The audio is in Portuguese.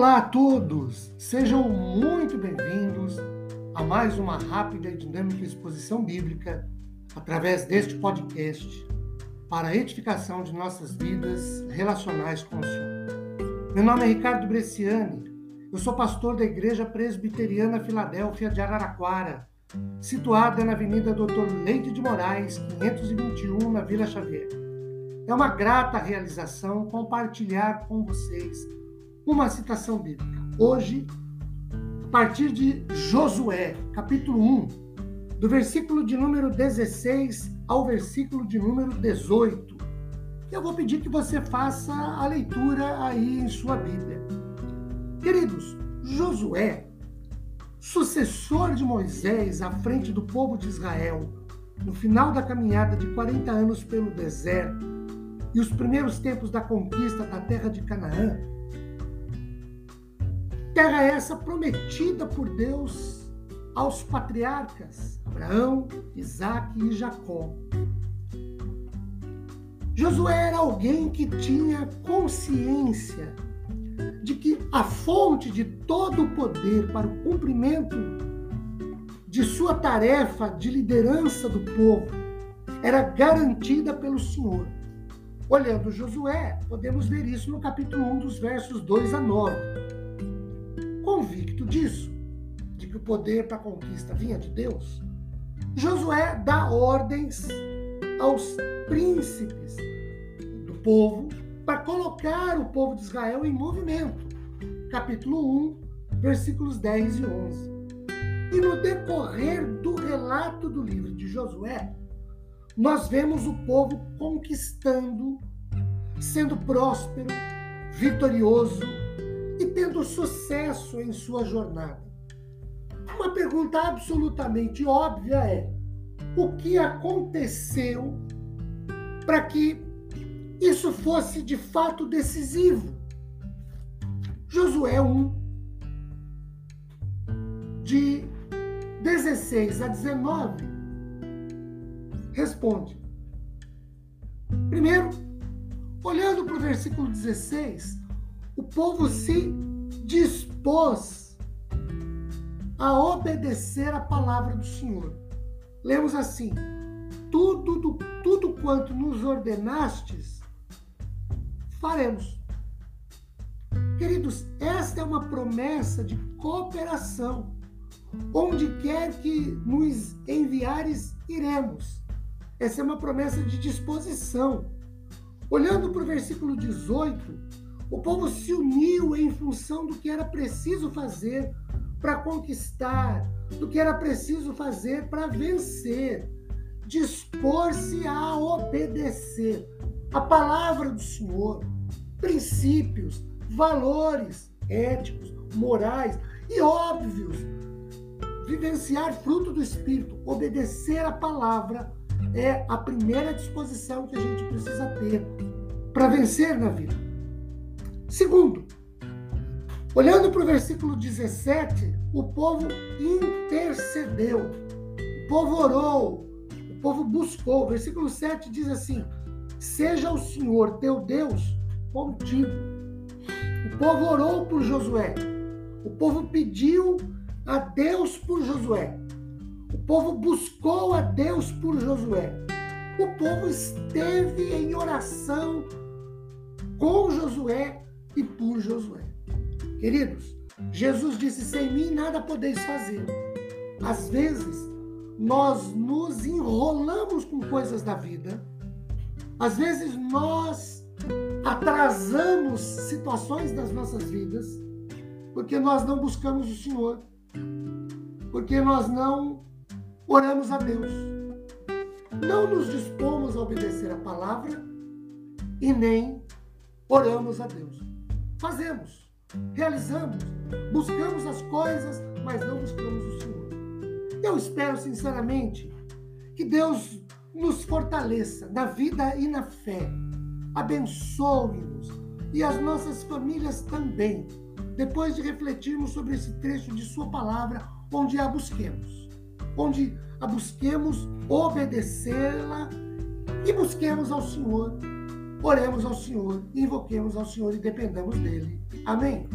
Olá a todos! Sejam muito bem-vindos a mais uma rápida e dinâmica exposição bíblica através deste podcast para a edificação de nossas vidas relacionais com o Senhor. Meu nome é Ricardo Bresciani, eu sou pastor da Igreja Presbiteriana Filadélfia de Araraquara, situada na Avenida Doutor Leite de Moraes, 521, na Vila Xavier. É uma grata realização compartilhar com vocês uma citação bíblica. Hoje, a partir de Josué, capítulo 1, do versículo de número 16 ao versículo de número 18. Eu vou pedir que você faça a leitura aí em sua Bíblia. Queridos, Josué, sucessor de Moisés à frente do povo de Israel, no final da caminhada de 40 anos pelo deserto e os primeiros tempos da conquista da terra de Canaã, Terra essa prometida por Deus aos patriarcas Abraão, Isaac e Jacó. Josué era alguém que tinha consciência de que a fonte de todo o poder para o cumprimento de sua tarefa de liderança do povo era garantida pelo Senhor. Olhando Josué, podemos ver isso no capítulo 1, dos versos 2 a 9 convicto disso, de que o poder para a conquista vinha de Deus, Josué dá ordens aos príncipes do povo para colocar o povo de Israel em movimento. Capítulo 1, versículos 10 e 11. E no decorrer do relato do livro de Josué, nós vemos o povo conquistando, sendo próspero, vitorioso, e tendo sucesso em sua jornada. Uma pergunta absolutamente óbvia é: o que aconteceu para que isso fosse de fato decisivo? Josué 1, de 16 a 19, responde. Primeiro, olhando para o versículo 16, o povo se dispôs a obedecer a palavra do Senhor. Lemos assim: tudo, do, tudo quanto nos ordenastes, faremos. Queridos, esta é uma promessa de cooperação. Onde quer que nos enviares, iremos. Essa é uma promessa de disposição. Olhando para o versículo 18, o povo se uniu em função do que era preciso fazer para conquistar, do que era preciso fazer para vencer, dispor-se a obedecer a palavra do Senhor, princípios, valores éticos, morais e óbvios. Vivenciar fruto do Espírito, obedecer a palavra é a primeira disposição que a gente precisa ter para vencer na vida. Segundo, olhando para o versículo 17, o povo intercedeu, o povo orou, o povo buscou. O versículo 7 diz assim: Seja o Senhor teu Deus contigo. O povo orou por Josué, o povo pediu a Deus por Josué, o povo buscou a Deus por Josué. O povo esteve em oração com Josué e por Josué. Queridos, Jesus disse: sem mim nada podeis fazer. Às vezes, nós nos enrolamos com coisas da vida, às vezes, nós atrasamos situações das nossas vidas, porque nós não buscamos o Senhor, porque nós não oramos a Deus, não nos dispomos a obedecer a palavra e nem oramos a Deus. Fazemos, realizamos, buscamos as coisas, mas não buscamos o Senhor. Eu espero sinceramente que Deus nos fortaleça na vida e na fé, abençoe-nos e as nossas famílias também, depois de refletirmos sobre esse trecho de Sua palavra, onde a busquemos, onde a busquemos obedecê-la e busquemos ao Senhor oremos ao Senhor, invoquemos ao Senhor e dependamos dele. Amém?